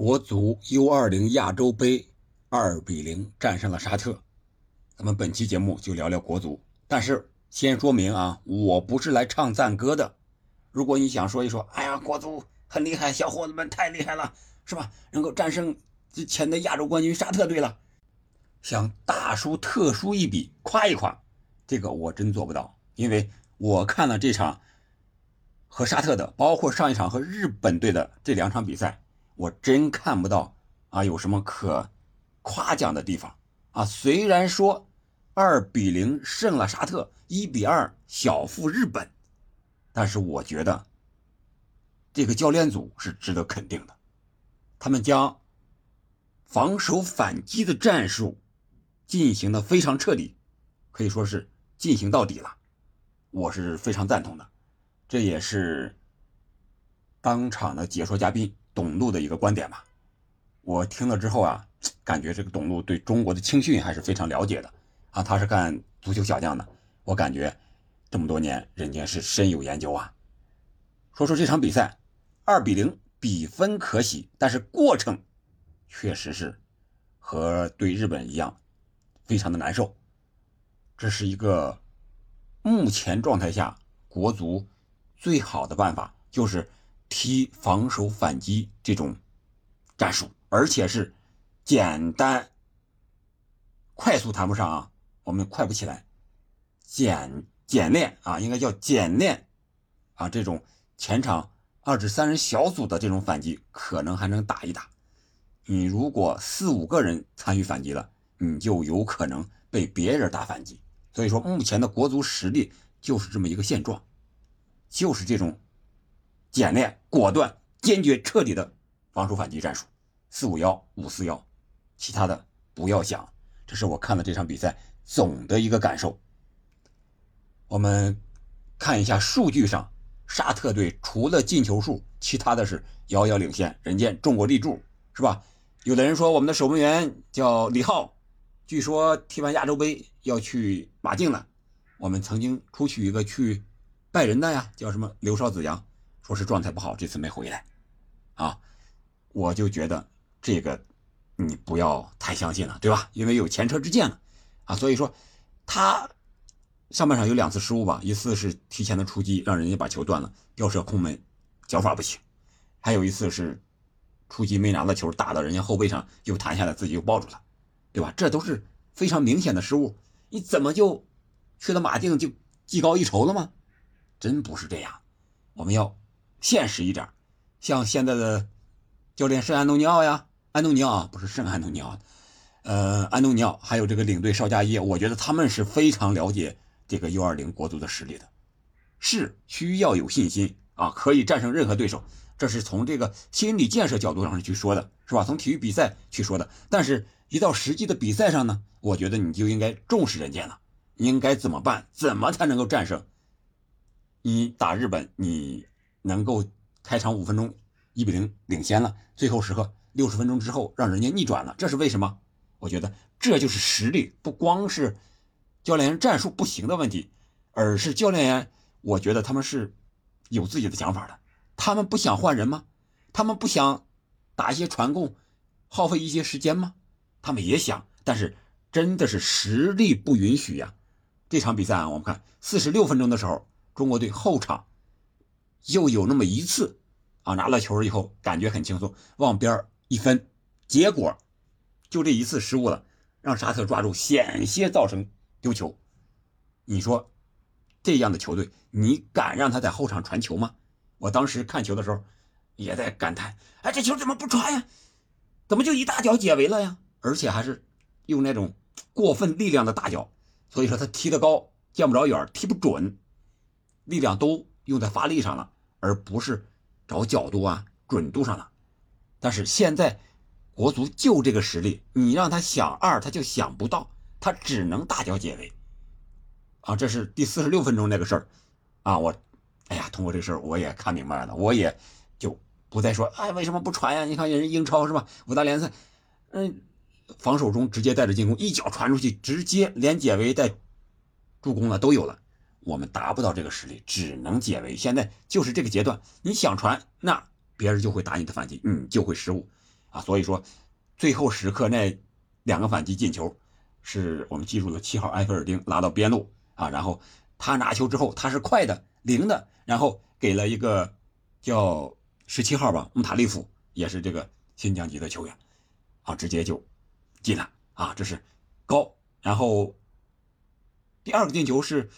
国足 U20 亚洲杯二比零战胜了沙特。咱们本期节目就聊聊国足，但是先说明啊，我不是来唱赞歌的。如果你想说一说，哎呀，国足很厉害，小伙子们太厉害了，是吧？能够战胜之前的亚洲冠军沙特队了，想大输特输一笔，夸一夸，这个我真做不到，因为我看了这场和沙特的，包括上一场和日本队的这两场比赛。我真看不到啊，有什么可夸奖的地方啊？虽然说二比零胜了沙特，一比二小负日本，但是我觉得这个教练组是值得肯定的。他们将防守反击的战术进行的非常彻底，可以说是进行到底了。我是非常赞同的，这也是当场的解说嘉宾。董路的一个观点吧，我听了之后啊，感觉这个董路对中国的青训还是非常了解的啊。他是干足球小将的，我感觉这么多年人家是深有研究啊。说说这场比赛，二比零比分可喜，但是过程确实是和对日本一样，非常的难受。这是一个目前状态下国足最好的办法，就是。踢防守反击这种战术，而且是简单、快速谈不上啊，我们快不起来。简简练啊，应该叫简练啊。这种前场二至三人小组的这种反击，可能还能打一打。你如果四五个人参与反击了，你就有可能被别人打反击。所以说，目前的国足实力就是这么一个现状，就是这种。简练、果断、坚决、彻底的防守反击战术，四五幺、五四幺，其他的不要想。这是我看了这场比赛总的一个感受。我们看一下数据上，沙特队除了进球数，其他的是遥遥领先。人家中国立柱，是吧？有的人说我们的守门员叫李浩，据说踢完亚洲杯要去马竞了。我们曾经出去一个去拜仁的呀，叫什么刘少子阳。说是状态不好，这次没回来，啊，我就觉得这个你不要太相信了，对吧？因为有前车之鉴了，啊，所以说他上半场有两次失误吧，一次是提前的出击让人家把球断了，吊射空门，脚法不行；还有一次是出击没拿到球，打到人家后背上又弹下来，自己又抱住了，对吧？这都是非常明显的失误，你怎么就去了马竞就技高一筹了吗？真不是这样，我们要。现实一点，像现在的教练圣安东尼奥呀，安东尼奥不是圣安东尼奥，呃，安东尼奥还有这个领队邵佳一，我觉得他们是非常了解这个 U20 国足的实力的，是需要有信心啊，可以战胜任何对手，这是从这个心理建设角度上去说的，是吧？从体育比赛去说的，但是一到实际的比赛上呢，我觉得你就应该重视人家了，应该怎么办？怎么才能够战胜？你打日本，你。能够开场五分钟一比零领先了，最后时刻六十分钟之后让人家逆转了，这是为什么？我觉得这就是实力，不光是教练员战术不行的问题，而是教练员，我觉得他们是有自己的想法的。他们不想换人吗？他们不想打一些传控，耗费一些时间吗？他们也想，但是真的是实力不允许呀。这场比赛啊，我们看四十六分钟的时候，中国队后场。又有那么一次，啊，拿了球以后感觉很轻松，往边一分，结果就这一次失误了，让沙特抓住，险些造成丢球。你说这样的球队，你敢让他在后场传球吗？我当时看球的时候也在感叹，哎，这球怎么不传呀？怎么就一大脚解围了呀？而且还是用那种过分力量的大脚，所以说他踢得高，见不着远，踢不准，力量都。用在发力上了，而不是找角度啊、准度上了。但是现在国足就这个实力，你让他想二，他就想不到，他只能大脚解围。啊，这是第四十六分钟那个事儿啊！我，哎呀，通过这事儿我也看明白了，我也就不再说，哎，为什么不传呀？你看人英超是吧？五大联赛，嗯，防守中直接带着进攻，一脚传出去，直接连解围带助攻了都有了。我们达不到这个实力，只能解围。现在就是这个阶段，你想传，那别人就会打你的反击，你就会失误。啊。所以说，最后时刻那两个反击进球，是我们记住了七号埃菲尔丁拉到边路啊，然后他拿球之后他是快的灵的，然后给了一个叫十七号吧穆塔利夫，也是这个新疆籍的球员，啊，直接就进了啊，这是高。然后第二个进球是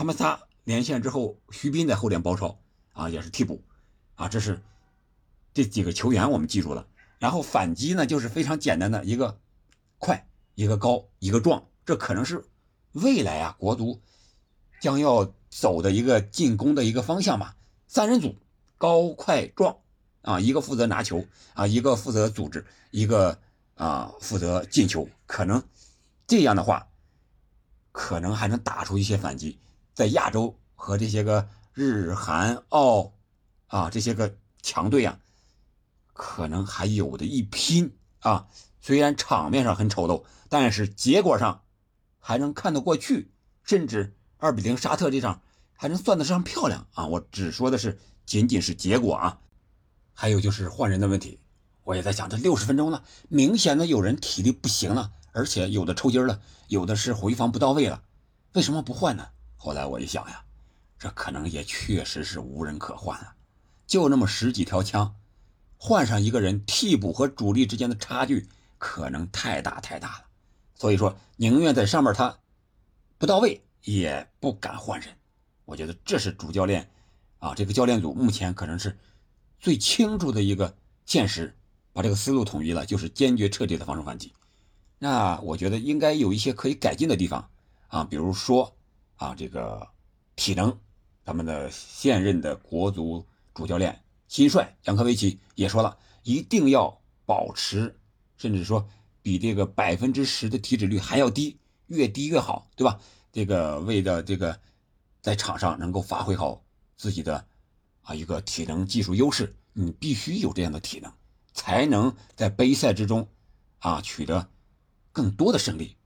他们仨连线之后，徐斌在后点包抄啊，也是替补啊，这是这几个球员我们记住了。然后反击呢，就是非常简单的一个快，一个高，一个壮，这可能是未来啊国足将要走的一个进攻的一个方向吧。三人组，高快壮啊，一个负责拿球啊，一个负责组织，一个啊负责进球。可能这样的话，可能还能打出一些反击，在亚洲和这些个日韩澳啊这些个强队啊。可能还有的一拼啊！虽然场面上很丑陋，但是结果上还能看得过去，甚至二比零沙特这场还能算得上漂亮啊！我只说的是仅仅是结果啊。还有就是换人的问题，我也在想，这六十分钟了，明显的有人体力不行了，而且有的抽筋了，有的是回防不到位了，为什么不换呢？后来我一想呀，这可能也确实是无人可换啊，就那么十几条枪。换上一个人，替补和主力之间的差距可能太大太大了，所以说宁愿在上面他不到位，也不敢换人。我觉得这是主教练啊，这个教练组目前可能是最清楚的一个现实，把这个思路统一了，就是坚决彻底的防守反击。那我觉得应该有一些可以改进的地方啊，比如说啊，这个体能，咱们的现任的国足主教练。新帅杨科维奇也说了，一定要保持，甚至说比这个百分之十的体脂率还要低，越低越好，对吧？这个为了这个在场上能够发挥好自己的啊一个体能技术优势，你必须有这样的体能，才能在杯赛之中啊取得更多的胜利。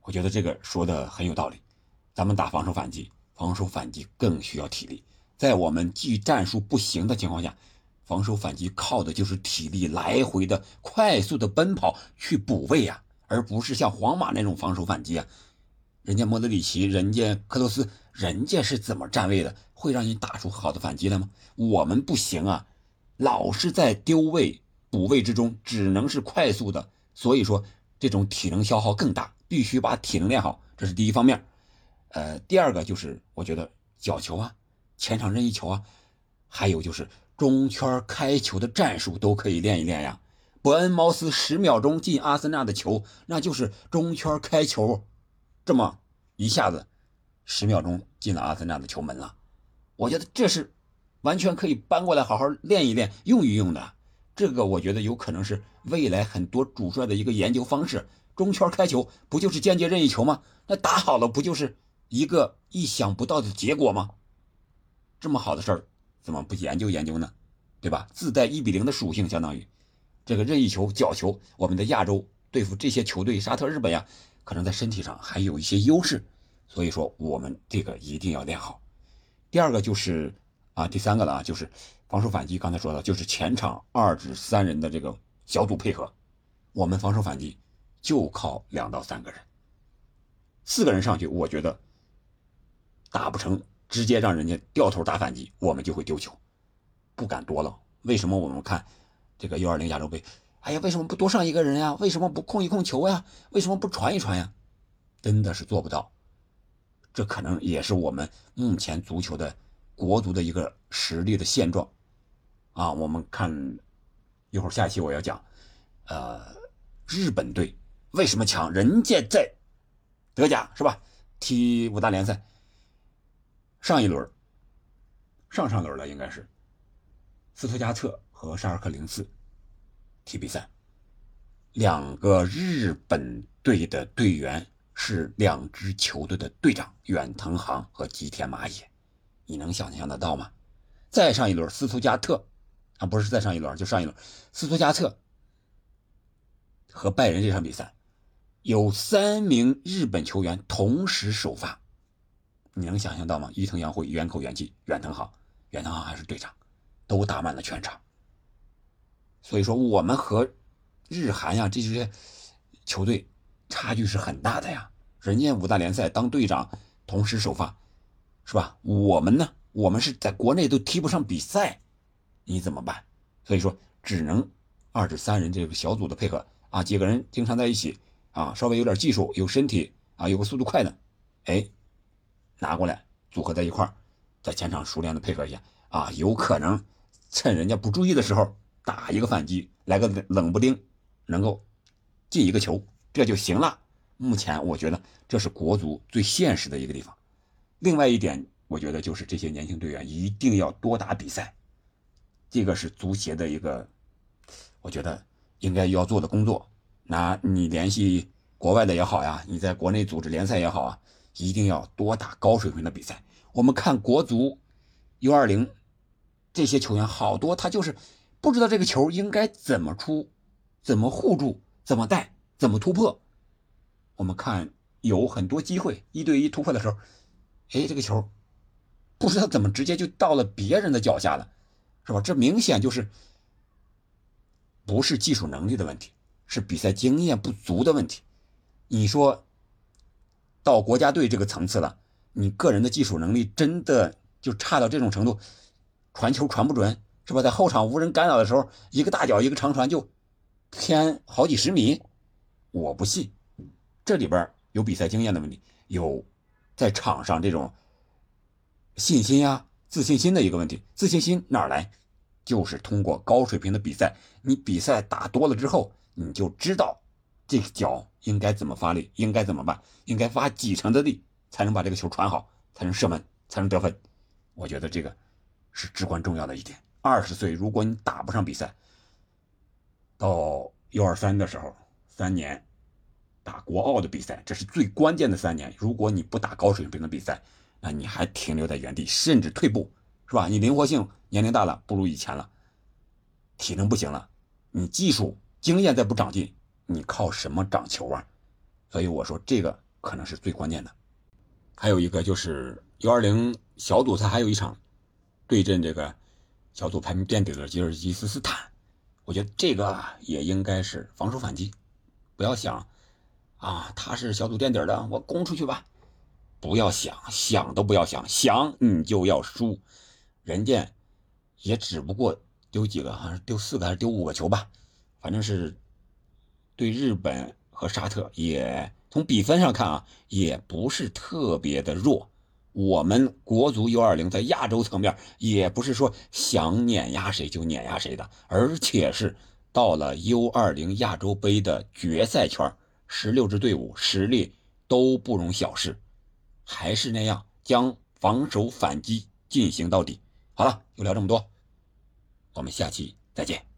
我觉得这个说的很有道理。咱们打防守反击，防守反击更需要体力。在我们技战术不行的情况下，防守反击靠的就是体力，来回的快速的奔跑去补位啊，而不是像皇马那种防守反击啊。人家莫德里奇，人家克罗斯，人家是怎么站位的？会让你打出好的反击来吗？我们不行啊，老是在丢位补位之中，只能是快速的，所以说这种体能消耗更大，必须把体能练好，这是第一方面。呃，第二个就是我觉得角球啊。前场任意球啊，还有就是中圈开球的战术都可以练一练呀。伯恩茅斯十秒钟进阿森纳的球，那就是中圈开球，这么一下子十秒钟进了阿森纳的球门了。我觉得这是完全可以搬过来好好练一练、用一用的。这个我觉得有可能是未来很多主帅的一个研究方式。中圈开球不就是间接任意球吗？那打好了不就是一个意想不到的结果吗？这么好的事儿，怎么不研究研究呢？对吧？自带一比零的属性，相当于这个任意球、角球，我们的亚洲对付这些球队，沙特、日本呀，可能在身体上还有一些优势，所以说我们这个一定要练好。第二个就是啊，第三个了啊，就是防守反击。刚才说的就是前场二至三人的这个小组配合，我们防守反击就靠两到三个人，四个人上去，我觉得打不成。直接让人家掉头打反击，我们就会丢球，不敢多了。为什么我们看这个 U20 亚洲杯？哎呀，为什么不多上一个人呀？为什么不控一控球呀？为什么不传一传呀？真的是做不到。这可能也是我们目前足球的国足的一个实力的现状啊。我们看一会儿下期我要讲，呃，日本队为什么强？人家在德甲是吧？踢五大联赛。上一轮，上上轮了，应该是斯图加特和沙尔克零四踢比赛，两个日本队的队员是两支球队的队长远藤航和吉田麻也，你能想象得到吗？再上一轮，斯图加特啊，不是再上一轮，就上一轮，斯图加特和拜仁这场比赛，有三名日本球员同时首发。你能想象到吗？伊藤洋辉、远口元气、远藤航，远藤航还是队长，都打满了全场。所以说我们和日韩呀这些球队差距是很大的呀。人家五大联赛当队长同时首发，是吧？我们呢，我们是在国内都踢不上比赛，你怎么办？所以说只能二至三人这个小组的配合啊，几个人经常在一起啊，稍微有点技术，有身体啊，有个速度快的，哎，拿过来组合在一块儿，在前场熟练的配合一下啊，有可能趁人家不注意的时候打一个反击，来个冷不丁，能够进一个球，这就行了。目前我觉得这是国足最现实的一个地方。另外一点，我觉得就是这些年轻队员一定要多打比赛，这个是足协的一个，我觉得应该要做的工作。那你联系国外的也好呀，你在国内组织联赛也好啊，一定要多打高水平的比赛。我们看国足 U20 这些球员，好多他就是不知道这个球应该怎么出，怎么护住，怎么带，怎么突破。我们看有很多机会一对一突破的时候，哎，这个球不知道怎么直接就到了别人的脚下了，是吧？这明显就是不是技术能力的问题，是比赛经验不足的问题。你说到国家队这个层次了，你个人的技术能力真的就差到这种程度，传球传不准，是吧？在后场无人干扰的时候，一个大脚一个长传就偏好几十米，我不信。这里边有比赛经验的问题，有在场上这种信心呀、自信心的一个问题。自信心哪来？就是通过高水平的比赛，你比赛打多了之后，你就知道这个脚应该怎么发力，应该怎么办，应该发几成的力才能把这个球传好，才能射门，才能得分。我觉得这个是至关重要的一点。二十岁，如果你打不上比赛，到 U 二三的时候，三年。打国奥的比赛，这是最关键的三年。如果你不打高水平的比赛，那你还停留在原地，甚至退步，是吧？你灵活性年龄大了不如以前了，体能不行了，你技术经验再不长进，你靠什么长球啊？所以我说这个可能是最关键的。还有一个就是 U20 小组赛还有一场对阵这个小组排名垫底的吉尔吉斯斯坦，我觉得这个也应该是防守反击，不要想。啊，他是小组垫底的，我攻出去吧！不要想，想都不要想，想你就要输。人家也只不过丢几个，好像丢四个还是丢五个球吧，反正是对日本和沙特也从比分上看啊，也不是特别的弱。我们国足 U20 在亚洲层面也不是说想碾压谁就碾压谁的，而且是到了 U20 亚洲杯的决赛圈。十六支队伍实力都不容小视，还是那样将防守反击进行到底。好了，就聊这么多，我们下期再见。